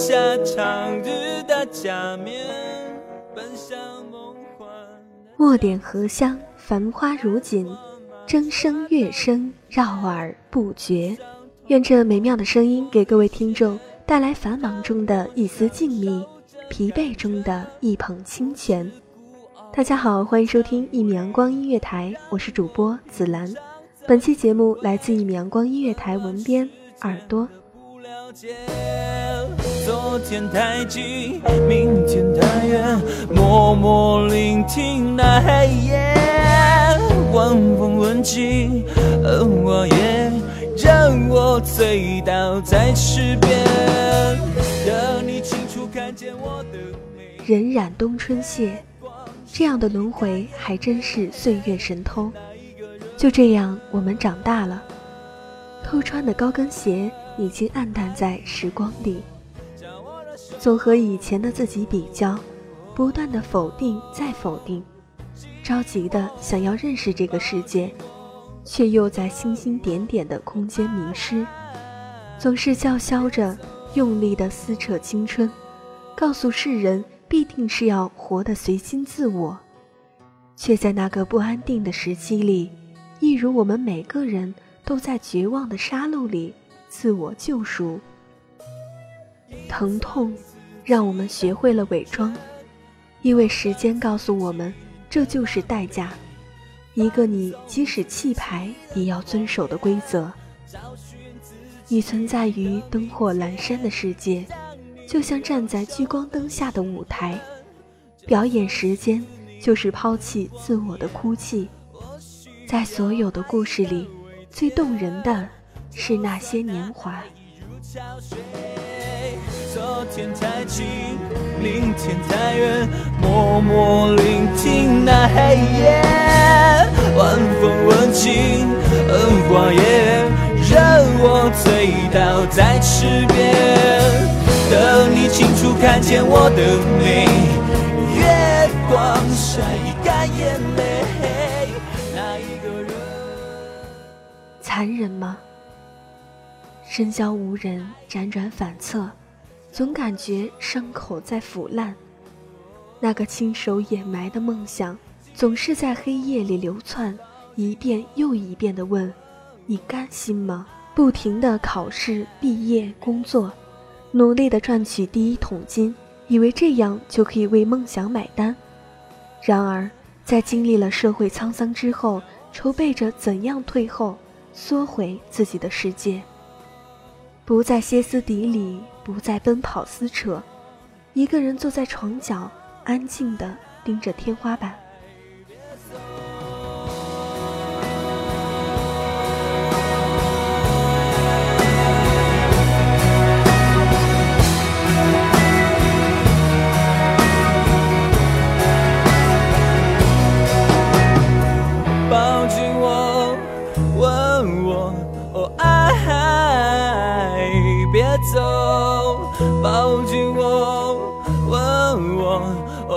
下长日的假面，奔向梦幻。墨点荷香，繁花如锦，筝声乐声绕耳不绝。愿这美妙的声音给各位听众带来繁忙中的一丝静谧，疲惫中的一捧清泉。大家好，欢迎收听一米阳光音乐台，我是主播紫兰。本期节目来自一米阳光音乐台文编耳朵。不了解，昨天太近，明天太远，默默聆听那黑夜，晚风吻尽，而我也让我醉倒在池边，让你清楚看见我的美。荏苒冬春谢，这样的轮回还真是岁月神偷。就这样，我们长大了，偷穿的高跟鞋已经暗淡在时光里。总和以前的自己比较，不断的否定再否定，着急的想要认识这个世界，却又在星星点点的空间迷失。总是叫嚣着，用力的撕扯青春，告诉世人必定是要活得随心自我，却在那个不安定的时期里，一如我们每个人都在绝望的杀戮里自我救赎。疼痛让我们学会了伪装，因为时间告诉我们，这就是代价，一个你即使弃牌也要遵守的规则。你存在于灯火阑珊的世界，就像站在聚光灯下的舞台，表演时间就是抛弃自我的哭泣。在所有的故事里，最动人的是那些年华。昨天太近，明天太远，默默聆听那黑夜，晚风吻尽，荷花叶，任我醉倒在池边，等你清楚看见我的美，月光晒干眼泪，那一个人。残忍吗？深宵无人，辗转反侧，总感觉伤口在腐烂。那个亲手掩埋的梦想，总是在黑夜里流窜，一遍又一遍地问：“你甘心吗？”不停地考试、毕业、工作，努力地赚取第一桶金，以为这样就可以为梦想买单。然而，在经历了社会沧桑之后，筹备着怎样退后，缩回自己的世界。不再歇斯底里，不再奔跑撕扯，一个人坐在床角，安静地盯着天花板。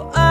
哦爱。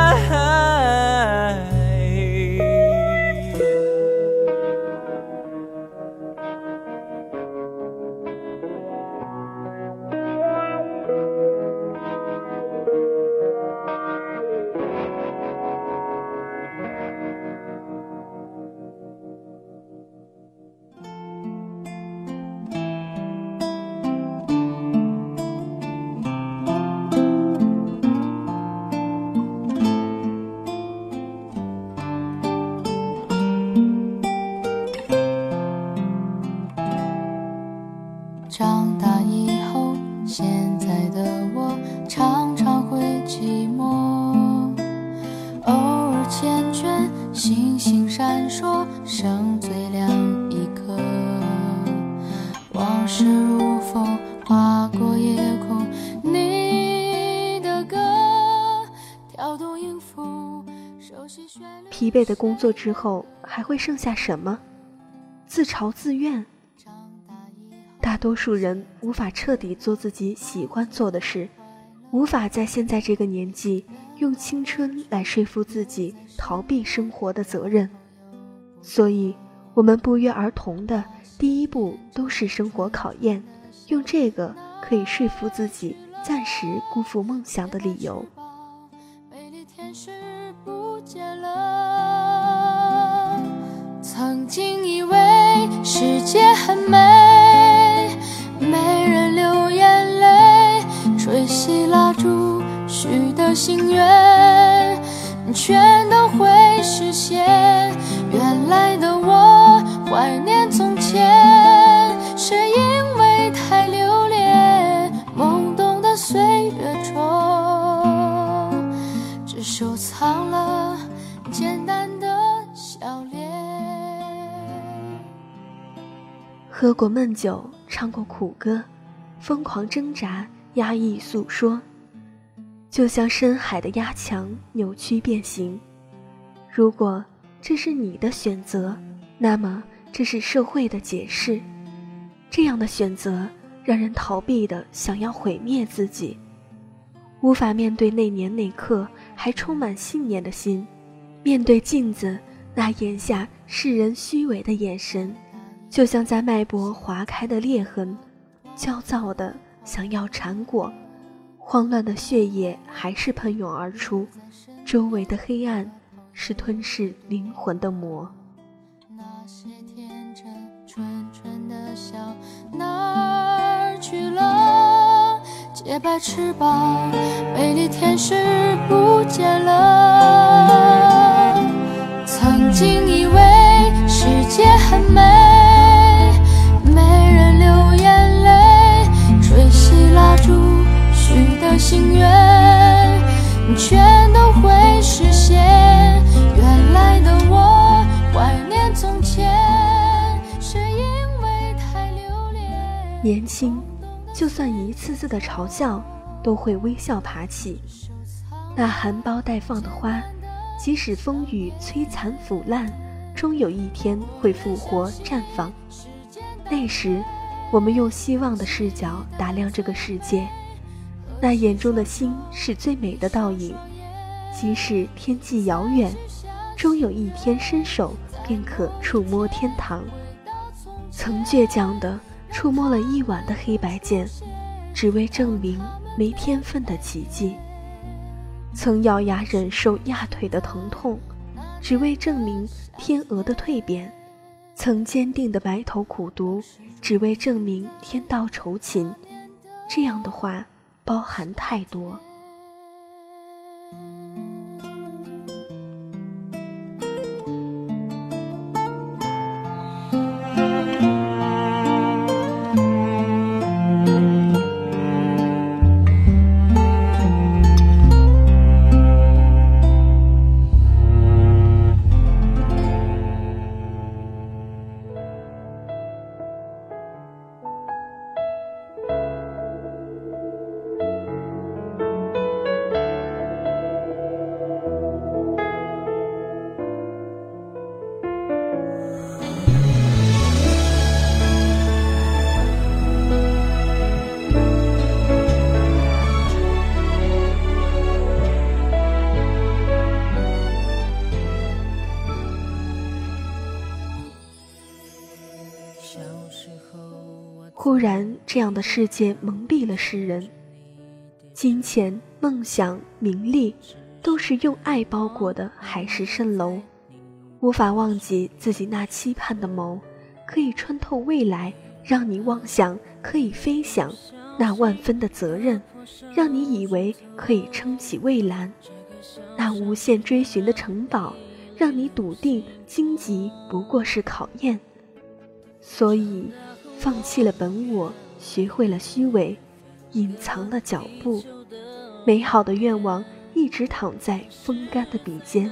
疲惫的工作之后，还会剩下什么？自嘲自怨。大多数人无法彻底做自己喜欢做的事，无法在现在这个年纪用青春来说服自己逃避生活的责任，所以，我们不约而同的第一步都是生活考验，用这个可以说服自己暂时辜负梦想的理由。美丽天使曾经以为世界很美，没人流眼泪，吹熄蜡烛许的心愿，全都会实现。原来的我喝过闷酒，唱过苦歌，疯狂挣扎，压抑诉说，就像深海的压强，扭曲变形。如果这是你的选择，那么这是社会的解释。这样的选择让人逃避的想要毁灭自己，无法面对那年那刻还充满信念的心，面对镜子那眼下世人虚伪的眼神。就像在脉搏划开的裂痕，焦躁的想要缠裹，慌乱的血液还是喷涌而出，周围的黑暗是吞噬灵魂的魔。那些天真纯纯的笑哪儿去了？洁白翅膀，美丽天使不见了。曾经以为世界很美，心愿，全都会实现。原来的我怀念从前，是因为太留恋。年轻，就算一次次的嘲笑，都会微笑爬起。那含苞待放的花，即使风雨摧残腐烂，终有一天会复活绽放。那时，我们用希望的视角打量这个世界，那眼中的星是最美的倒影。即使天际遥远，终有一天伸手便可触摸天堂。曾倔强地触摸了一晚的黑白键，只为证明没天分的奇迹。曾咬牙忍受压腿的疼痛，只为证明天鹅的蜕变；曾坚定的埋头苦读，只为证明天道酬勤。这样的话，包含太多。忽然，这样的世界蒙蔽了世人。金钱、梦想、名利，都是用爱包裹的海市蜃楼，无法忘记自己那期盼的眸，可以穿透未来，让你妄想可以飞翔；那万分的责任，让你以为可以撑起蔚蓝；那无限追寻的城堡，让你笃定荆棘不过是考验。所以，放弃了本我，学会了虚伪。隐藏了脚步，美好的愿望一直躺在风干的笔尖。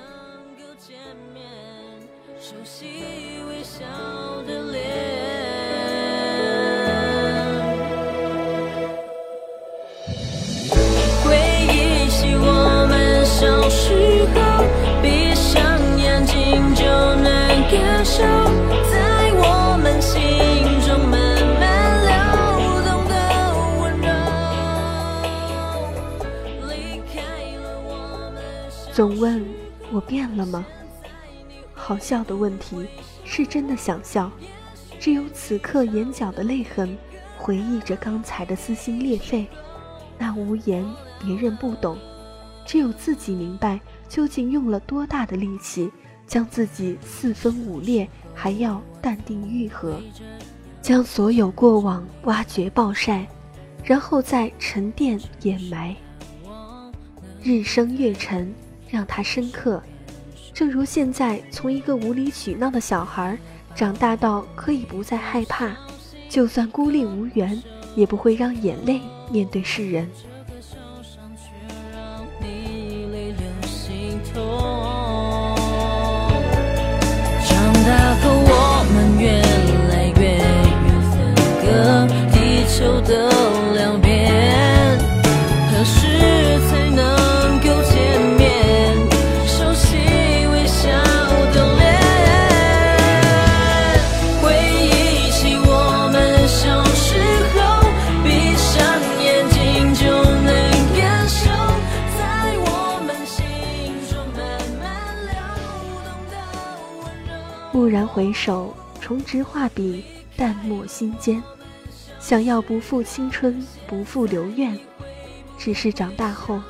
总问我变了吗？好笑的问题，是真的想笑。只有此刻眼角的泪痕，回忆着刚才的撕心裂肺。那无言，别人不懂，只有自己明白，究竟用了多大的力气，将自己四分五裂，还要淡定愈合，将所有过往挖掘暴晒，然后再沉淀掩埋。日升月沉。让他深刻，正如现在从一个无理取闹的小孩，长大到可以不再害怕，就算孤立无援，也不会让眼泪面对世人。蓦然回首，重执画笔，淡墨心间。想要不负青春，不负留愿，只是长大后，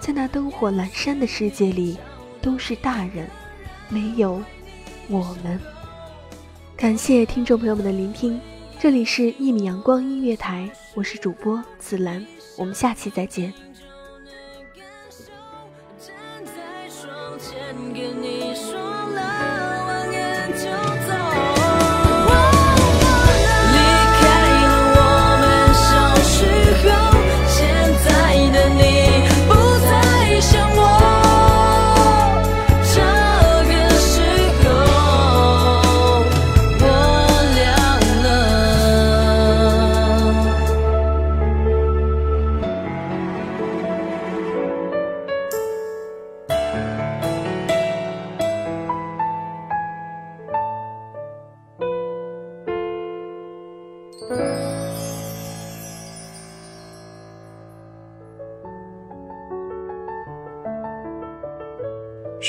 在那灯火阑珊的世界里，都是大人，没有我们。感谢听众朋友们的聆听，这里是《一米阳光音乐台》，我是主播紫兰，我们下期再见。